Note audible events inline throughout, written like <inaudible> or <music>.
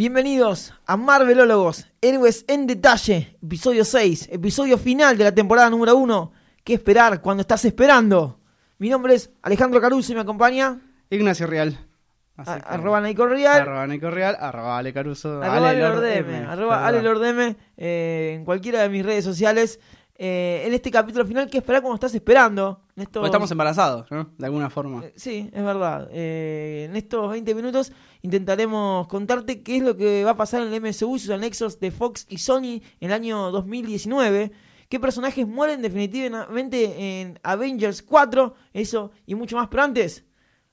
Bienvenidos a Marvelólogos, Héroes en Detalle, episodio 6, episodio final de la temporada número 1. ¿Qué esperar cuando estás esperando? Mi nombre es Alejandro Caruso y me acompaña Ignacio Real. Así a- que- arroba Naico Real, Arroba Nico Real, arroba Ale Caruso. arroba Ale Lord Lordeme, M, arroba. Ale Lordeme, eh, en cualquiera de mis redes sociales. Eh, en este capítulo final, ¿qué esperar cuando estás esperando? Estos- Porque estamos embarazados, ¿no? De alguna forma. Eh, Sí, es verdad. Eh, en estos 20 minutos intentaremos contarte qué es lo que va a pasar en el MCU y sus anexos de Fox y Sony en el año 2019. ¿Qué personajes mueren definitivamente en Avengers 4? Eso y mucho más. Pero antes,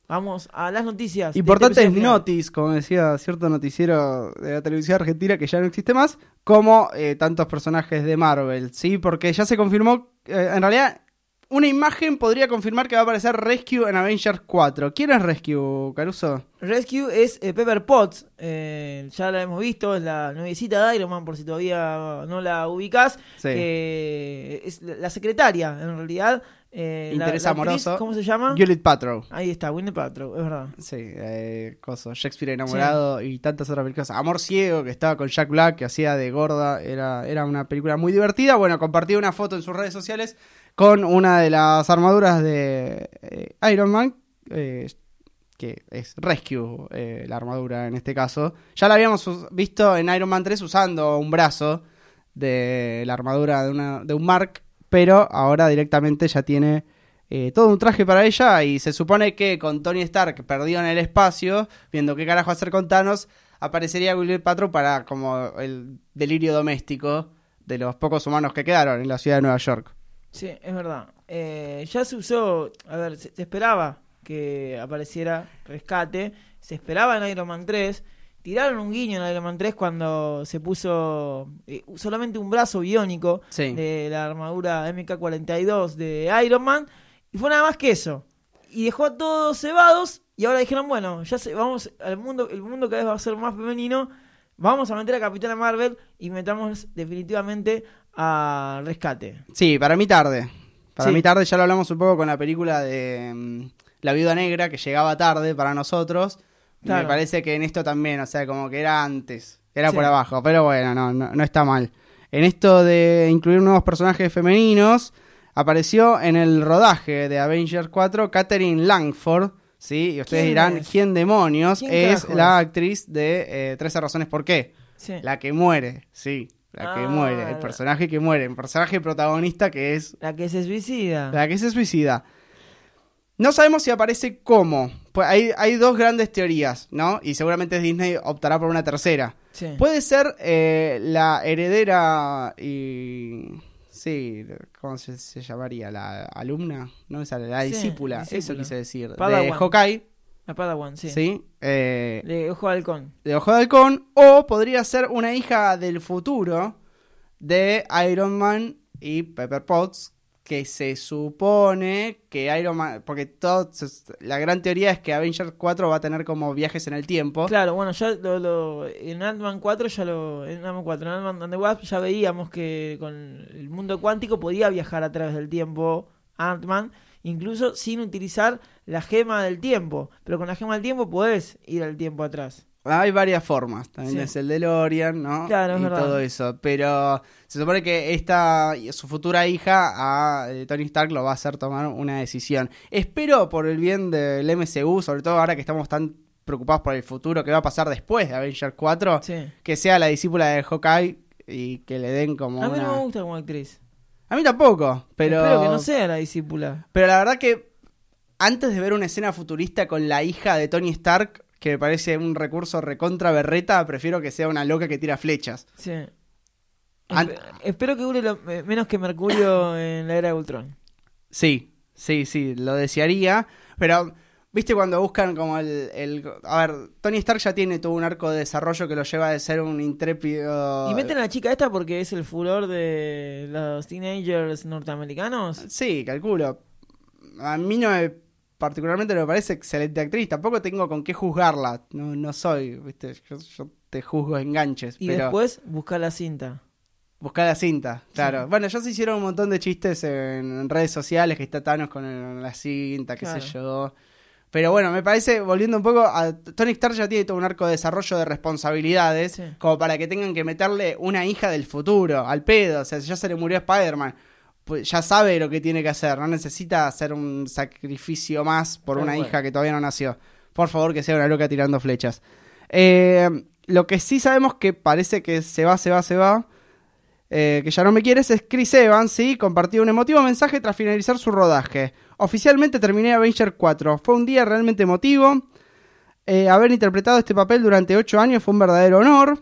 vamos a las noticias. Importantes este notis, como decía cierto noticiero de la televisión argentina que ya no existe más, como eh, tantos personajes de Marvel, ¿sí? Porque ya se confirmó, eh, en realidad, una imagen podría confirmar que va a aparecer Rescue en Avengers 4. ¿Quién es Rescue, Caruso? Rescue es eh, Pepper Potts, eh, ya la hemos visto, es la nuevecita de Iron Man, por si todavía no la ubicás, Sí. es la la secretaria, en realidad. Eh, Interés la amoroso. ¿Cómo se llama? Juliet Patrow. Ahí está, Winnie Paltrow, es verdad. Sí, eh, coso, Shakespeare enamorado y tantas otras películas. Amor ciego, que estaba con Jack Black, que hacía de gorda. Era, era una película muy divertida. Bueno, compartió una foto en sus redes sociales con una de las armaduras de eh, Iron Man, eh, que es Rescue, eh, la armadura en este caso. Ya la habíamos visto en Iron Man 3 usando un brazo de la armadura de, una, de un Mark, pero ahora directamente ya tiene eh, todo un traje para ella y se supone que con Tony Stark perdido en el espacio, viendo qué carajo hacer con Thanos, aparecería Gwyneth Paltrow para como el delirio doméstico de los pocos humanos que quedaron en la ciudad de Nueva York. Sí, es verdad. Eh, ya se usó, a ver, se, se esperaba que apareciera Rescate, se esperaba en Iron Man 3, tiraron un guiño en Iron Man 3 cuando se puso eh, solamente un brazo biónico Sí. de la armadura MK42 de Iron Man, y fue nada más que eso. Y dejó a todos cebados, y ahora dijeron, bueno, ya se, vamos al mundo, el mundo cada vez va a ser más femenino, vamos a meter a Capitana Marvel y metamos definitivamente a Rescate. Sí, para mí tarde. Para Sí. mí tarde, ya lo hablamos un poco con la película de mm, La Viuda Negra, que llegaba tarde para nosotros. Claro. Me parece que en esto también, o sea, como que era antes, era Sí. por abajo, pero bueno, no, no, no está mal. En esto de incluir nuevos personajes femeninos, apareció en el rodaje de Avengers 4 Catherine Langford, ¿sí? Y ustedes ¿Quién dirán, es? ¿quién demonios? ¿Quién es la actriz de eh, 13 razones por qué. Sí. La que muere, sí, la que Ah, muere, el personaje que muere, el personaje protagonista que es La que se suicida. la que se suicida. No sabemos si aparece cómo. Pues hay, hay dos grandes teorías, ¿no? Y seguramente Disney optará por una tercera. Sí. Puede ser eh, la heredera y... Sí, ¿cómo se, se llamaría? ¿La alumna? No, esa, la Sí, discípula, eso quise decir. De Padawan. Hawkeye, La Padawan, sí. ¿sí? Eh, De Ojo de Halcón. de Ojo de Halcón, o podría ser una hija del futuro de Iron Man y Pepper Potts, que se supone que Iron Man, porque todo, la gran teoría es que Avengers 4 va a tener como viajes en el tiempo. Claro, bueno, ya lo, lo- en Ant-Man 4 ya lo en Ant-Man 4, en Ant-Man the Wasp ya veíamos que con el mundo cuántico podía viajar a través del tiempo Ant-Man, incluso sin utilizar la gema del tiempo, pero con la gema del tiempo podés ir al tiempo atrás. Hay varias formas, también Sí. es el DeLorean, ¿no? Claro, es y verdad. todo eso, pero se supone que esta, su futura hija, a eh, Tony Stark, lo va a hacer tomar una decisión. Espero por el bien del MCU, sobre todo ahora que estamos tan preocupados por el futuro que va a pasar después de Avengers 4, Sí. que sea la discípula de Hawkeye y que le den como A mí una... no me gusta como actriz. A mí tampoco, pero... Espero que no sea la discípula. Pero la verdad que antes de ver una escena futurista con la hija de Tony Stark, que me parece un recurso recontra berreta, prefiero que sea una loca que tira flechas. Sí. An- Espe- espero que dure lo- eh, menos que Mercurio en la era de Ultron. Sí, sí, sí, lo desearía. Pero, ¿viste cuando buscan como el, el- A ver, Tony Stark ya tiene todo un arco de desarrollo que lo lleva de ser un intrépido... Y meten a la chica esta porque es el furor de los teenagers norteamericanos. Sí, calculo. A mí no me... Particularmente me parece excelente actriz. Tampoco tengo con qué juzgarla. No, no soy, ¿viste? Yo, yo te juzgo enganches. Y pero... después buscar la cinta. Buscar la cinta, claro. Sí. Bueno, ya se hicieron un montón de chistes en, redes sociales que está Thanos con el- la cinta, qué Claro. sé yo. Pero bueno, me parece, volviendo un poco, a Tony Stark ya tiene todo un arco de desarrollo de responsabilidades, Sí. como para que tengan que meterle una hija del futuro, al pedo. O sea, ya se le murió Spider-Man, pues ya sabe lo que tiene que hacer, no necesita hacer un sacrificio más por una hija que todavía no nació. Por favor, que sea una loca tirando flechas. Eh, lo que sí sabemos que parece que se va, se va, se va. eh, que ya no me quieres es Chris Evans, ¿sí? Compartió un emotivo mensaje tras finalizar su rodaje. Oficialmente terminé Avenger 4. Fue un día realmente emotivo. Eh, haber interpretado este papel durante 8 años fue un verdadero honor.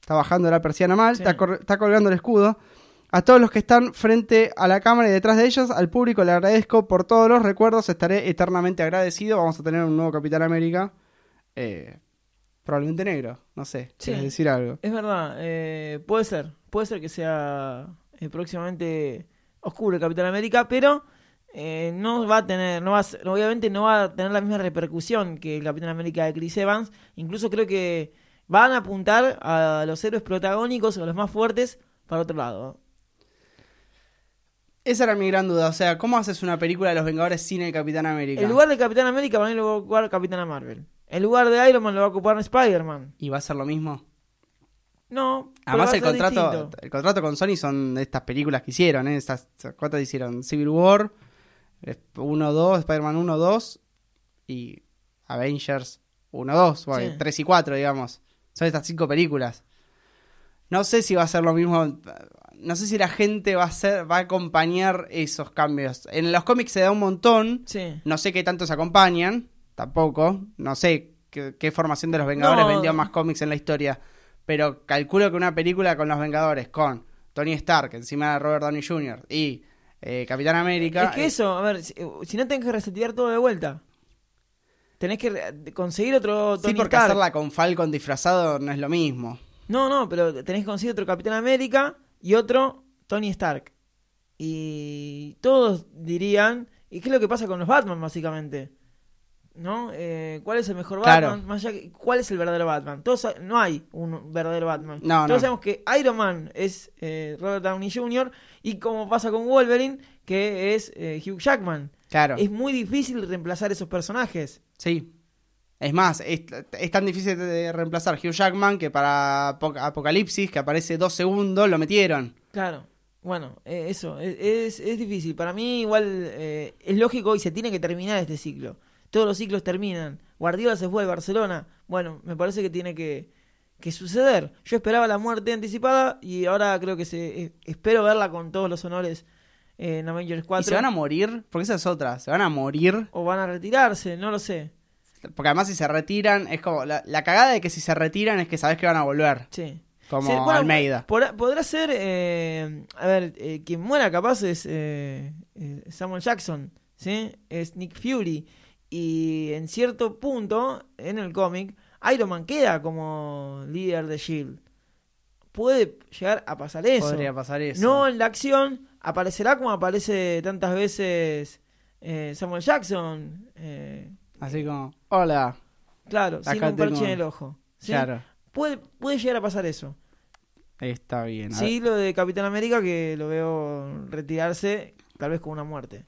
Está bajando la persiana mal, Sí. está, está colgando el escudo. A todos los que están frente a la cámara y detrás de ellos, al público le agradezco por todos los recuerdos, estaré eternamente agradecido. Vamos a tener un nuevo Capitán América. eh, probablemente negro, no sé, Sí. quieres decir algo. Es verdad, eh, puede ser, puede ser que sea eh, próximamente oscuro el Capitán América, pero eh, no va a tener, no va a ser- obviamente no va a tener la misma repercusión que el Capitán América de Chris Evans. Incluso creo que van a apuntar a los héroes protagónicos, a los más fuertes, para otro lado. Esa era mi gran duda, o sea, ¿cómo haces una película de los Vengadores sin el Capitán América? El lugar de Capitán América para mí lo va a ocupar Capitana Marvel. El lugar de Iron Man lo va a ocupar Spider-Man. ¿Y va a ser lo mismo? No, Además el contrato, distinto. el contrato con Sony son de estas películas que hicieron, ¿eh? Estas, ¿Cuántas hicieron? Civil War, 1, 2, Spider-Man 1, 2 y Avengers 1, 2, Sí. 3 y 4, digamos. Son estas cinco películas. No sé si va a ser lo mismo. No sé si la gente va a ser, va a acompañar esos cambios. En los cómics se da un montón. Sí. No sé qué tanto se acompañan, tampoco. No sé qué, qué formación de los Vengadores No. vendió más cómics en la historia. Pero calculo que una película con los Vengadores, con Tony Stark, encima de Robert Downey Jr. y eh, Capitán América. Es que eh, eso, a ver, si, si no tenés que resetear todo de vuelta. Tenés que conseguir otro Tony sí, porque Stark. hacerla con Falcon disfrazado no es lo mismo. No, no, pero tenés que conseguir otro Capitán América y otro Tony Stark. Y todos dirían, ¿y qué es lo que pasa con los Batman básicamente? ¿No? Eh, ¿Cuál es el mejor Claro. Batman? Más allá que- ¿Cuál es el verdadero Batman? Todos no hay un verdadero Batman. No, Todos no. sabemos que Iron Man es eh, Robert Downey Jr. y como pasa con Wolverine, que es eh, Hugh Jackman. Claro. Es muy difícil reemplazar esos personajes. Sí. Es más, es, es tan difícil de reemplazar Hugh Jackman que para Apoc- Apocalipsis, que aparece dos segundos, lo metieron. Claro. Bueno, eh, eso, es, es, es difícil. Para mí igual eh, es lógico y se tiene que terminar este ciclo. Todos los ciclos terminan. Guardiola se fue de Barcelona. Bueno, me parece que tiene que, que suceder. Yo esperaba la muerte anticipada y ahora creo que se eh, espero verla con todos los honores en Avengers 4. ¿Y se van a morir? Porque esa es otra. ¿Se van a morir? O van a retirarse, no lo sé. Porque además si se retiran, es como... La, la cagada de que si se retiran es que sabes que van a volver. Sí. Como Sí, bueno, Almeida. por- podrá ser, eh, a ver, eh, quien muera capaz es eh, eh, Samuel Jackson, ¿sí? Es Nick Fury. Y en cierto punto, en el cómic, Iron Man queda como líder de S.H.I.E.L.D. Puede llegar a pasar eso. Podría pasar eso. No en la acción, aparecerá como aparece tantas veces eh, Samuel Jackson. eh, Así como... Hola. claro, sin un parche en el ojo. ¿sí? Claro. Puede, puede llegar a pasar eso. Está bien. a Sí, lo de Capitán América que lo veo retirarse, tal vez con una muerte.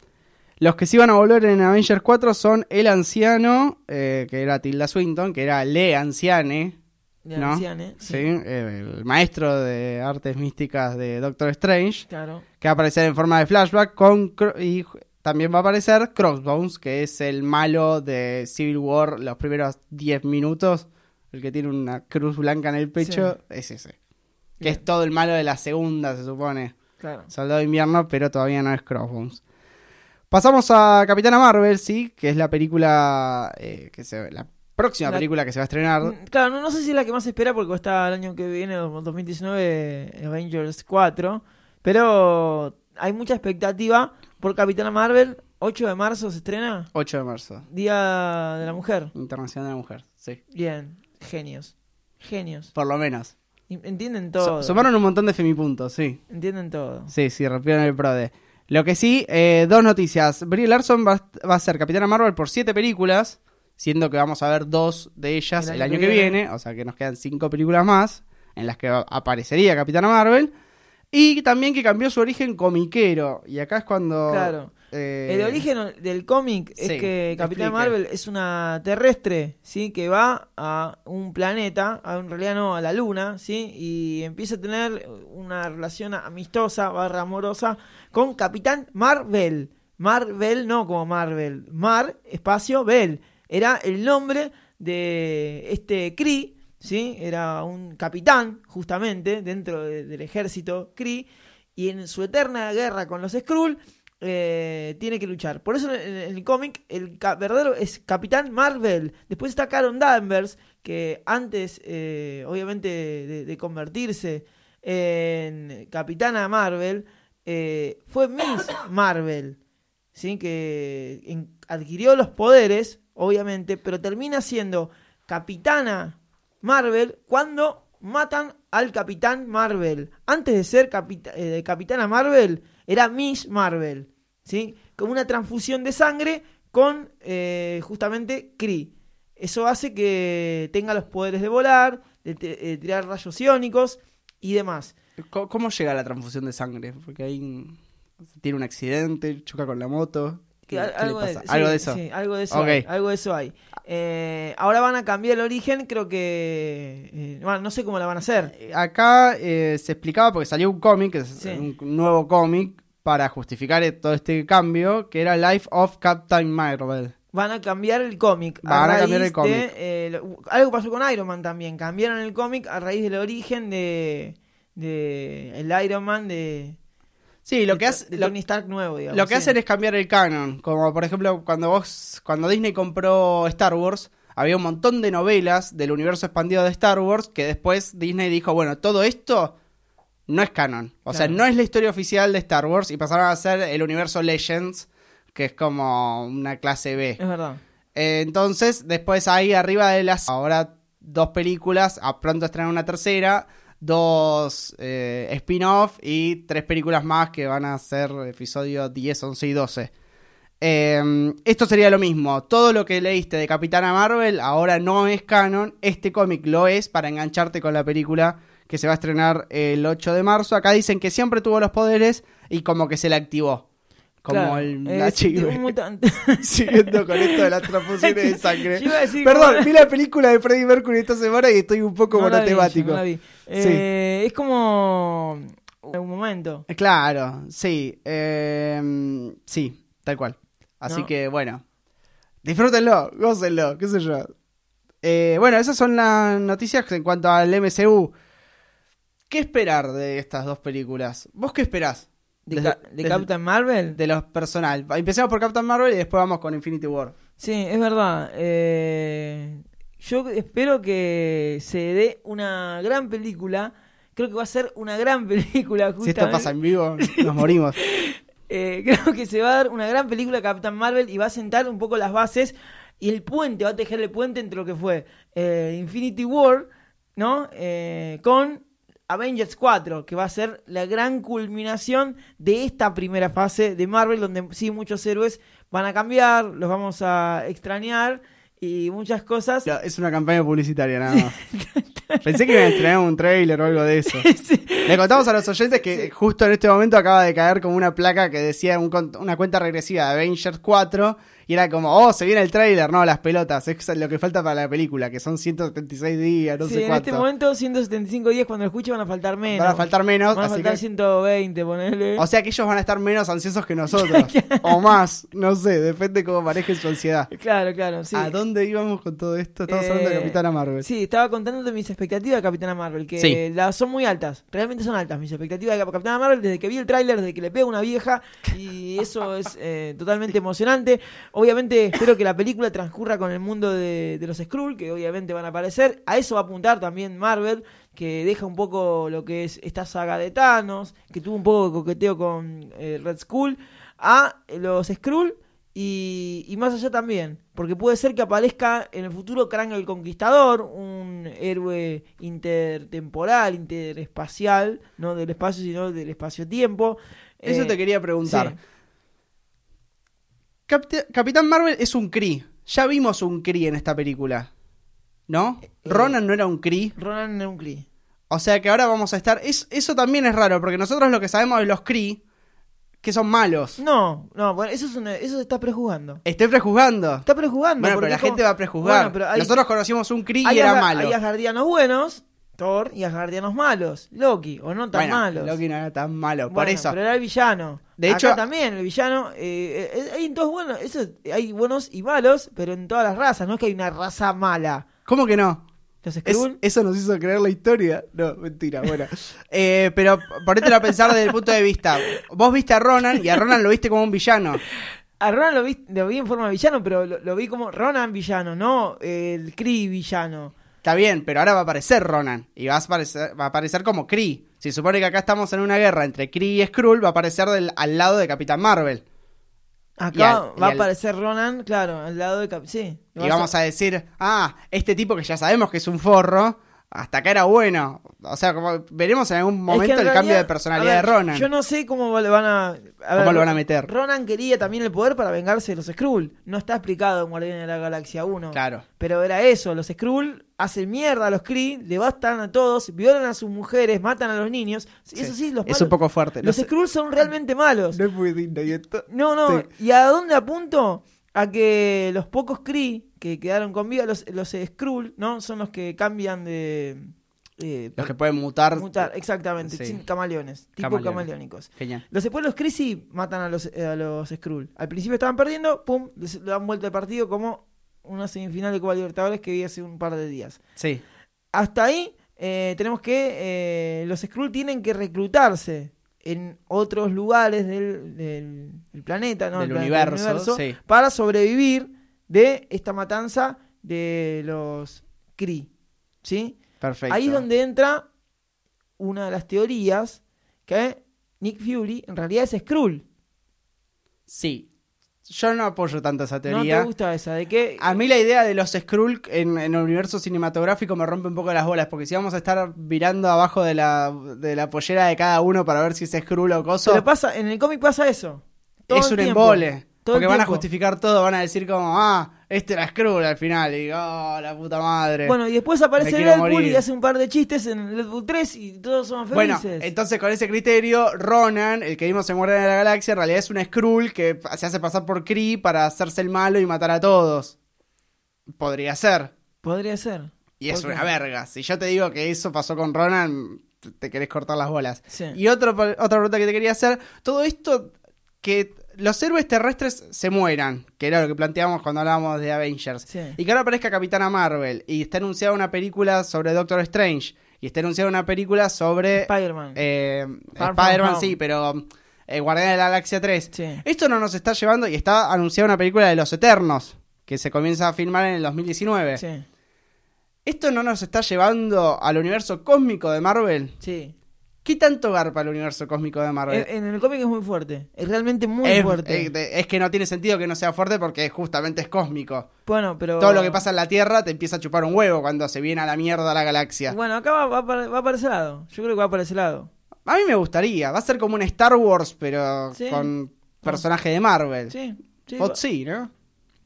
Los que sí van a volver en Avengers 4 son el anciano, eh, que era Tilda Swinton, que era Le Anciane, De ¿no? anciane, ¿sí? eh, el maestro de artes místicas de Doctor Strange, Claro. que va a aparecer en forma de flashback con Cro- y ju- también va a aparecer Crossbones, que es el malo de Civil War los primeros 10 minutos, el que tiene una cruz blanca en el pecho, es ese. Que Bien. es todo el malo de la segunda, se supone. Claro. Soldado de invierno, pero todavía no es Crossbones. Pasamos a Capitana Marvel, sí, que es la película eh, que se la próxima La- película que se va a estrenar. Mm, Claro, no, no sé si es la que más se espera porque está el año que viene, 2019, Avengers 4. Pero hay mucha expectativa por Capitana Marvel. 8 de marzo se estrena, 8 de marzo, Día de la Mujer. Internacional de la Mujer, sí. Bien, genios. Genios. Por lo menos. Entienden todo. sumaron un montón de femipuntos, sí. Entienden todo. Sí, sí, rompieron el PRODE. Lo que sí, eh, dos noticias. Brie Larson va, va a ser Capitana Marvel por siete películas, siendo que vamos a ver dos de ellas el año, que, viene. o sea que nos quedan cinco películas más en las que aparecería Capitana Marvel. Y también que cambió su origen comiquero. Y acá es cuando... Claro. Eh, El origen del cómic sí, es que Capitán. Marvel es una terrestre, ¿sí? Que va a un planeta, a, en realidad no, a la luna, ¿sí? Y empieza a tener una relación amistosa, barra amorosa, con Capitán Marvel. Marvel, no como Marvel. Mar, espacio, Bell. Era el nombre de este Kree, Era un capitán, justamente, dentro de- del ejército Kree. Y en su eterna guerra con los Skrull, eh, tiene que luchar. Por eso en, el cómic el verdadero es Capitán Marvel. Después está Karen Danvers, que antes, eh, obviamente, de, convertirse en Capitana Marvel, eh, fue Miss <coughs> Marvel. ¿sí? Que adquirió los poderes, obviamente, pero termina siendo Capitana Marvel cuando matan al Capitán Marvel. Antes de ser capita- eh, Capitana Marvel, era Miss Marvel. ¿sí? Como una transfusión de sangre con eh, justamente Kree. Eso hace que tenga los poderes de volar, de, eh, tirar rayos iónicos y demás. ¿Cómo, llega la transfusión de sangre? Porque ahí tiene un accidente, choca con la moto. ¿Qué, Que al- qué le algo, de, sí, eso. sí, algo de eso hay, algo de eso hay. Eh, ahora van a cambiar el origen, creo que... eh, bueno, no sé cómo la van a hacer. Eh, Acá eh, se explicaba porque salió un cómic, Sí. un nuevo cómic, para justificar eh, todo este cambio, que era Life of Captain Marvel. Van a cambiar el cómic. Van a raíz cambiar el cómic. algo pasó con Iron Man también. Cambiaron el cómic a raíz del origen de, de el Iron Man de, Sí, lo que hace... lo- Tony Stark nuevo, digamos. Lo que sí. hacen es cambiar el canon, como por ejemplo cuando vos, cuando Disney compró Star Wars, había un montón de novelas del universo expandido de Star Wars que después Disney dijo, bueno, todo esto no es canon, o sea, no es la historia oficial de Star Wars y pasaron a ser el universo Legends, que es como una clase B. Es verdad. Eh, entonces, después ahí arriba de las ahora dos películas, a pronto estrenan una tercera, dos eh, spin-off y tres películas más que van a ser episodios 10, 11 y 12. Eh, esto sería lo mismo. Todo lo que leíste de Capitana Marvel ahora no es canon. Este cómic lo es para engancharte con la película que se va a estrenar el 8 de marzo. Acá dicen que siempre tuvo los poderes y como que se le activó. Como Claro, el HIV. un mutante. <laughs> Siguiendo con esto de las transfusiones de <laughs> sangre. decir Perdón, vi la película de Freddie Mercury esta semana y estoy un poco No la vi, monotemático. yo no la vi. Eh, Es como... Un momento. Eh, Claro, sí. eh, sí, tal cual. Así ¿No? que bueno. Disfrútenlo, gócenlo, qué sé yo. Eh, bueno, esas son las noticias en cuanto al MCU. ¿Qué esperar de estas dos películas? ¿Vos qué esperás? ¿De, Captain Marvel? De los personal. Empecemos por Captain Marvel y después vamos con Infinity War. Sí, es verdad. Eh, yo espero que se dé una gran película. Creo que va a ser una gran <laughs> película. Si esto Justamente. pasa en vivo, nos morimos. <laughs> Eh, creo que se va a dar una gran película Captain Marvel y va a sentar un poco las bases y el puente, va a tejer el puente entre lo que fue eh, Infinity War, ¿no? Con Avengers 4, que va a ser la gran culminación de esta primera fase de Marvel, donde sí muchos héroes van a cambiar, los vamos a extrañar y muchas cosas. Es una campaña publicitaria nada más. Pensé que iban a estrenar un trailer o algo de eso. <laughs> Sí. Le contamos a los oyentes que justo en este momento acaba de caer como una placa que decía un una cuenta regresiva de Avengers 4 y era como, oh, se viene el trailer, no, las pelotas, es lo que falta para la película, que son 176 días, no Sí, sé en cuánto. este momento 175 días cuando escuche van a faltar menos. Van a faltar menos, Van a así faltar que... 120, ponele. O sea que ellos van a estar menos ansiosos que <laughs> nosotros, o más, no sé, depende cómo manejen su ansiedad. Claro, claro, sí. ¿A dónde íbamos con todo esto? Estamos hablando de Eh, Capitana Marvel. Sí, estaba contándote mis expectativas de Capitana Marvel, que Sí. las son muy altas, realmente son altas mis expectativas de Capitana Marvel desde que vi el tráiler, desde que le pega una vieja y eso es eh, totalmente emocionante. Obviamente espero que la película transcurra con el mundo de, de los Skrull, que obviamente van a aparecer. A eso va a apuntar también Marvel, que deja un poco lo que es esta saga de Thanos, que tuvo un poco de coqueteo con eh, Red Skull, a los Skrull y, y más allá también, porque puede ser que aparezca en el futuro Krang el Conquistador, un héroe intertemporal, interespacial, no del espacio, sino del espacio-tiempo. Eso Eh, te quería preguntar. sí. Capitán Marvel es un Kree. Ya vimos un Kree en esta película. ¿No? Eh, Ronan no era un Kree. Ronan era un Kree. O sea que ahora vamos a estar. es- eso también es raro, porque nosotros lo que sabemos de los Kree, que son malos. No, no, bueno, eso, es una- eso se está prejuzgando. Estoy prejuzgando. Está prejuzgando. Bueno, pero la como- gente va a prejuzgar. Bueno, pero hay- Nosotros conocimos un Kree y era malo. Hay asgardianos buenos, Thor, y asgardianos malos, Loki, o no tan bueno, malos. Loki no era tan malo. Por eso. Pero era el villano. De Acá hecho- también, el villano. eh, eh, hay en todos buenos. Eso, hay buenos y malos, pero en todas las razas. No es que hay una raza mala. ¿Cómo que no? Los Es- eso nos hizo creer la historia. No, mentira, bueno. <laughs> Eh, pero ponete a pensar desde el punto de vista. Vos viste a Ronan y a Ronan lo viste como un villano. A Ronan lo vi, lo vi en forma de villano, pero lo, lo vi como Ronan villano, no el Kree villano. Está bien, pero ahora va a aparecer Ronan. Y va a aparecer, va a aparecer como Kree. Si supone que acá estamos en una guerra entre Kree y Skrull, va a aparecer del, al lado de Capitán Marvel. Acá al- va a aparecer Ronan, claro, al lado de Cap. Sí. Y vamos a decir, ah, este tipo que ya sabemos que es un forro, hasta acá era bueno. O sea, como veremos en algún Es que momento en el cambio de personalidad ver, de Ronan. Yo no sé cómo le van a. a ¿Cómo ver, lo van a meter? Ronan quería también el poder para vengarse de los Skrull. No está explicado en Guardianes de la Galaxia 1. Claro. Pero era eso: los Skrull hacen mierda a los Kree, devastan a todos, violan a sus mujeres, matan a los niños. Eso sí, los es malos- un poco fuerte. Los no sé- Skrull son realmente malos. no es muy digno y esto- No, no. Sí. ¿Y a dónde apunto? A que los pocos Kree que quedaron con vida, los, los Skrull, ¿no? Son los que cambian de. eh, Los que pueden mutar. mutar, exactamente, Sí. sin camaleones, tipo Camaleones. camaleónicos. Genial. Los después los Kree sí matan a los, eh, a los Skrull. Al principio estaban perdiendo, pum, les le dan vuelta de partido como una semifinal de Copa Libertadores que vi hace un par de días. Sí. Hasta ahí eh, tenemos que eh, los Skrull tienen que reclutarse en otros lugares del, del- del planeta, ¿no? Del universo, sí. para sobrevivir de esta matanza de los Kree. ¿Sí? Perfecto. Ahí es donde entra una de las teorías que Nick Fury en realidad es Skrull. Sí. Yo no apoyo tanto esa ¿No teoría. te gusta esa? ¿De qué? A mí la idea de los Skrull en, en el universo cinematográfico me rompe un poco las bolas, porque si vamos a estar mirando abajo de la, de la pollera de cada uno para ver si es Skrull o coso, Pero pasa, en el cómic pasa eso. Todo es el un tiempo. embole. Todo porque van a justificar todo, van a decir como, ah, este era Skrull al final, y digo, oh, la puta madre. Bueno, y después aparece Deadpool y hace un par de chistes en Deadpool 3 y todos son Bueno, felices. entonces con ese criterio, Ronan, el que vimos en Guardianes de la Galaxia, en realidad es un Skrull que se hace pasar por Kree para hacerse el malo y matar a todos. Podría ser. Podría ser. Y es una verga. Si yo te digo que eso pasó con Ronan, te- te querés cortar las bolas. Sí. Y otro, otra pregunta que te quería hacer, todo esto que los héroes terrestres se mueran, que era lo que planteábamos cuando hablábamos de Avengers, Sí. y que ahora aparezca Capitana Marvel, y está anunciada una película sobre Doctor Strange, y está anunciada una película sobre Spider-Man. eh, Spider-Man, sí, pero eh, Guardianes de la Galaxia 3. Sí. Esto no nos está llevando, y está anunciada una película de Los Eternos, que se comienza a filmar en el 2019. Sí. ¿Esto no nos está llevando al universo cósmico de Marvel? Sí. ¿Qué tanto garpa el universo cósmico de Marvel? En, en el cómic es muy fuerte. Es realmente muy es, fuerte. eh, es que no tiene sentido que no sea fuerte porque justamente es cósmico. bueno, pero. Todo lo que pasa en la Tierra te empieza a chupar un huevo cuando se viene a la mierda la galaxia. Bueno, acá va, va para, va para ese lado. Yo creo que va para ese lado. A mí me gustaría. Va a ser como un Star Wars, pero Sí. con personaje de Marvel. Sí. Sí, O sí, ¿no?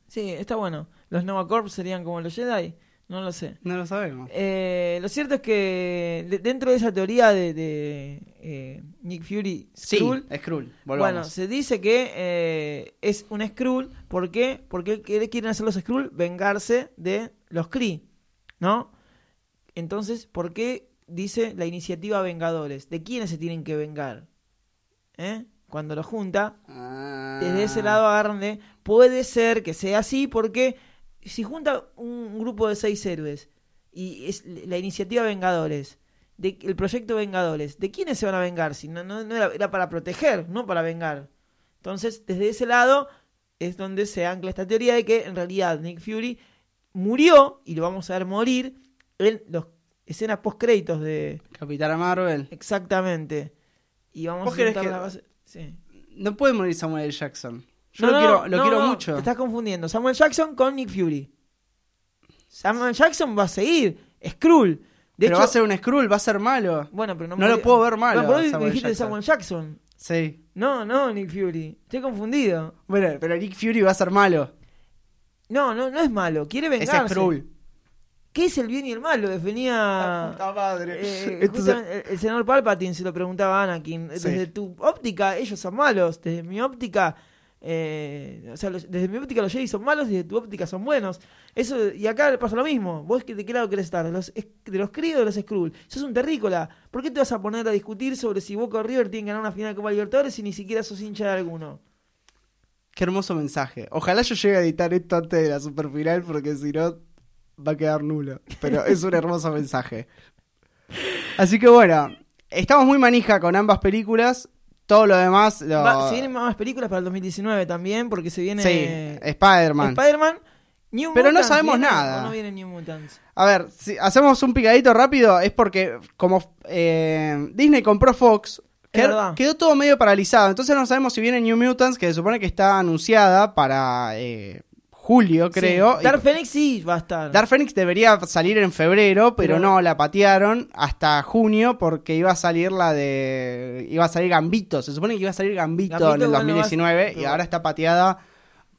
sí, está bueno. Los Nova Corps serían como los Jedi. No lo sé. No lo sabemos. Eh, lo cierto es que de- dentro de esa teoría de, de, eh, Nick Fury Sí, Skrull, Skrull. bueno, se dice que eh, es un Skrull. ¿Por qué? Porque ¿qué quieren hacer los Skrull? Vengarse de los Kree, ¿no? Entonces, ¿por qué dice la iniciativa Vengadores? ¿De quiénes se tienen que vengar? ¿Eh? Cuando lo junta, Ah. desde ese lado agarran de puede ser que sea así porque si junta un grupo de seis héroes y es la iniciativa Vengadores de, el proyecto Vengadores ¿de quiénes se van a vengar? si no, no, no era, era para proteger no para vengar entonces desde ese lado es donde se ancla esta teoría de que en realidad Nick Fury murió y lo vamos a ver morir en las escenas post créditos de Capitana Marvel. exactamente y vamos ¿Vos a que- la base sí. No puede morir Samuel L. Jackson. Yo No, lo quiero, lo no, quiero no, mucho. Te estás confundiendo. Samuel Jackson con Nick Fury. Samuel Jackson va a seguir. Skrull. De pero hecho, va a ser un Skrull, va a ser malo. bueno, pero no, lo puedo ver malo No, por Samuel dijiste Jackson. Samuel Jackson. Sí. No, no, Nick Fury. Estoy confundido. Bueno, pero Nick Fury va a ser malo. No, no, no es malo. Quiere Es vengarse. Skrull. ¿Qué es el bien y el mal? Lo definía Puta madre. eh, <laughs> el, senador Palpatine, se lo preguntaba a Anakin. Sí. Desde tu óptica, ellos son malos. Desde mi óptica, eh, o sea, desde mi óptica los Jedi son malos y desde tu óptica son buenos. Eso Y acá pasa lo mismo. ¿Vos de qué lado querés estar? ¿De los, de los críos o de los Skrull? Sos un terrícola. ¿Por qué te vas a poner a discutir sobre si Boca o River tienen que ganar una final de Copa Libertadores si ni siquiera sos hincha de alguno? Qué hermoso mensaje. Ojalá yo llegue a editar esto antes de la super final porque si no va a quedar nulo. Pero es un hermoso mensaje. Así que bueno, estamos muy manija con ambas películas. Todo lo demás... Lo... Va- se vienen más películas para el 2019 también, porque se viene Sí, Spider-Man. Spider-Man. New Pero no sabemos ¿viene nada. no viene New Mutants? A ver, si hacemos un picadito rápido, es porque como eh, Disney compró Fox, Es qued- verdad. quedó todo medio paralizado. Entonces no sabemos si viene New Mutants, que se supone que está anunciada para eh, julio, creo. Sí. y- Dark Phoenix sí va a estar. Dark Phoenix debería salir en febrero, pero, Pero- no, la patearon hasta junio porque iba a salir la de... Iba a salir Gambito, se supone que iba a salir Gambito, Gambito, en el bueno, 2019 y ahora está pateada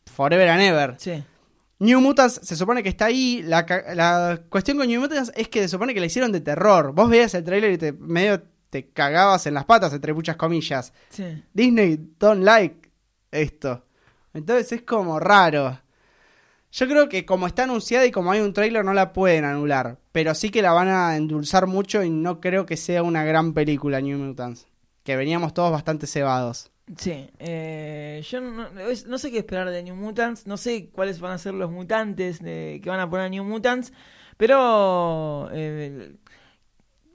Forever and Ever. Sí. New Mutants se supone que está ahí. La cuestión con New Mutants es que se supone que la hicieron de terror. Vos veías el tráiler y te medio te cagabas en las patas, entre muchas comillas. Sí. Disney don't like esto. Entonces es como raro. Yo creo que como está anunciada y como hay un tráiler no la pueden anular. Pero sí que la van a endulzar mucho y no creo que sea una gran película New Mutants. Que veníamos todos bastante cebados. Sí. Eh, yo no, sé qué esperar de New Mutants. No sé cuáles van a ser los mutantes de- que van a poner a New Mutants. Pero eh,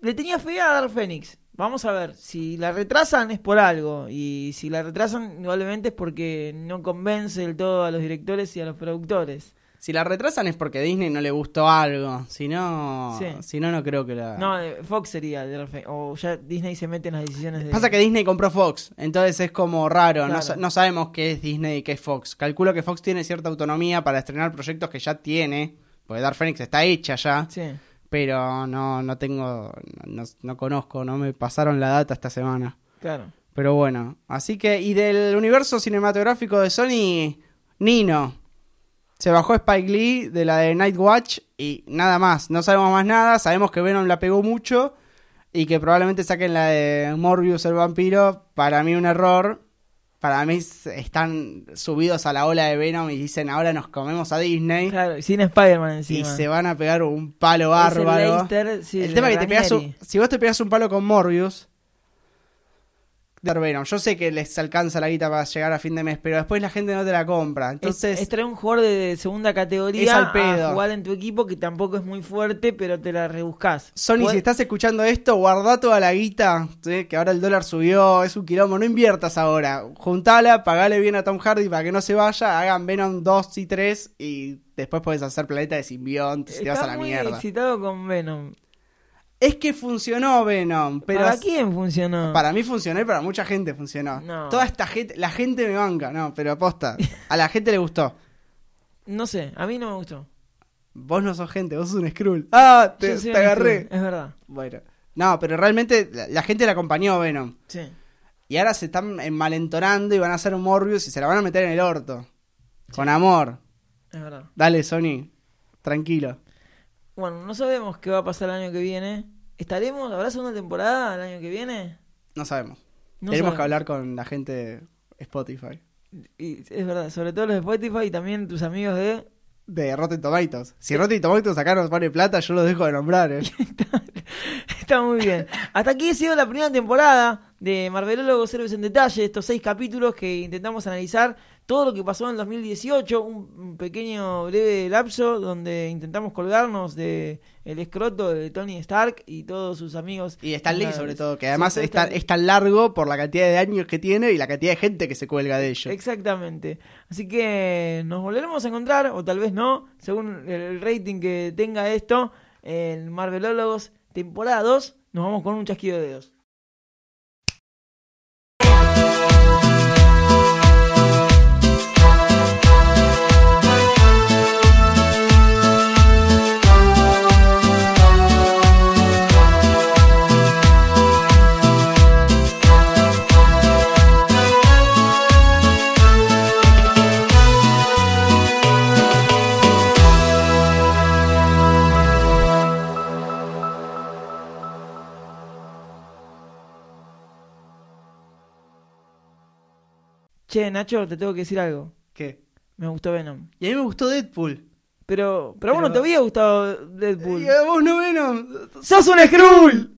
le tenía fe a Dark Phoenix. Vamos a ver. Si la retrasan es por algo. Y si la retrasan, probablemente es porque no convence del todo a los directores y a los productores. Si la retrasan es porque Disney no le gustó algo. Si no, Sí. si no, no creo que la... No, eh, Fox sería. O ya Disney se mete en las decisiones de. Pasa que Disney compró Fox, entonces es como raro, no, Claro. no sabemos qué es Disney y qué es Fox. Calculo que Fox tiene cierta autonomía para estrenar proyectos que ya tiene, porque Dark Phoenix está hecha ya, Sí. Pero no, no tengo, no, no conozco, no me pasaron la data esta semana. Claro. Pero bueno, así que, y del universo cinematográfico de Sony, Nino. Se bajó Spike Lee de la de Night Watch y nada más. No sabemos más nada. Sabemos que Venom la pegó mucho y que probablemente saquen la de Morbius el vampiro. Para mí un error. Para mí están subidos a la ola de Venom y dicen ahora nos comemos a Disney. Claro, y sin Spider-Man Y encima. se van a pegar un palo Es el bárbaro. Leicester, sí, el de tema es que te pegas un- si vos te pegas un palo con Morbius, Venom, yo sé que les alcanza la guita para llegar a fin de mes, pero después la gente no te la compra. Entonces, es, es traer un jugador de segunda categoría Es al pedo. a jugar en tu equipo que tampoco es muy fuerte, pero te la rebuscás. Sony, si estás escuchando esto, guarda toda la guita, ¿sí? que ahora el dólar subió, es un quilombo, no inviertas ahora. Juntala, pagale bien a Tom Hardy para que no se vaya, hagan Venom 2 y 3 y después puedes hacer Planeta de Simbionte y te vas a la muy mierda. excitado con Venom. Es que funcionó Venom, pero ¿Para quién funcionó? Para mí funcionó y para mucha gente funcionó. No. Toda esta gente, la gente me banca, no, pero aposta. A la gente le gustó. <laughs> No sé, a mí no me gustó. Vos no sos gente, vos sos un Skrull. Ah, te, agarré. Skrull, Es verdad. Bueno. No, pero realmente la, la gente la acompañó Venom. Sí. Y ahora se están enmalentonando y van a hacer un Morbius y se la van a meter en el orto. Con amor. Es verdad. Dale, Sony. Tranquilo. Bueno, no sabemos qué va a pasar el año que viene. ¿Estaremos? ¿Habrá segunda temporada el año que viene? No sabemos. No Tenemos que hablar con la gente de Spotify. Y es verdad, sobre todo los de Spotify y también tus amigos de... De Rotten Tomatoes. Si Rotten Tomatoes acá nos pone plata, yo lo dejo de nombrar, eh. <laughs> Está muy bien. Hasta aquí ha sido la primera temporada de Marvelólogos Héroes en Detalle, estos seis capítulos que intentamos analizar todo lo que pasó en el 2018, un pequeño breve lapso donde intentamos colgarnos de el escroto de Tony Stark y todos sus amigos. Y Stan Lee, sobre todo, que además Sobre es tan, es largo por la cantidad de años que tiene y la cantidad de gente que se cuelga de ello. Exactamente. Así que nos volveremos a encontrar, o tal vez no, según el rating que tenga esto, en Marvelólogos temporada 2. Nos vamos con un chasquido de dedos. Che, Nacho, te tengo que decir algo. ¿Qué? Me gustó Venom. Y a mí me gustó Deadpool. Pero, pero a vos no Pero- te había gustado Deadpool. Y a vos no Venom. ¡Sos un Skrull!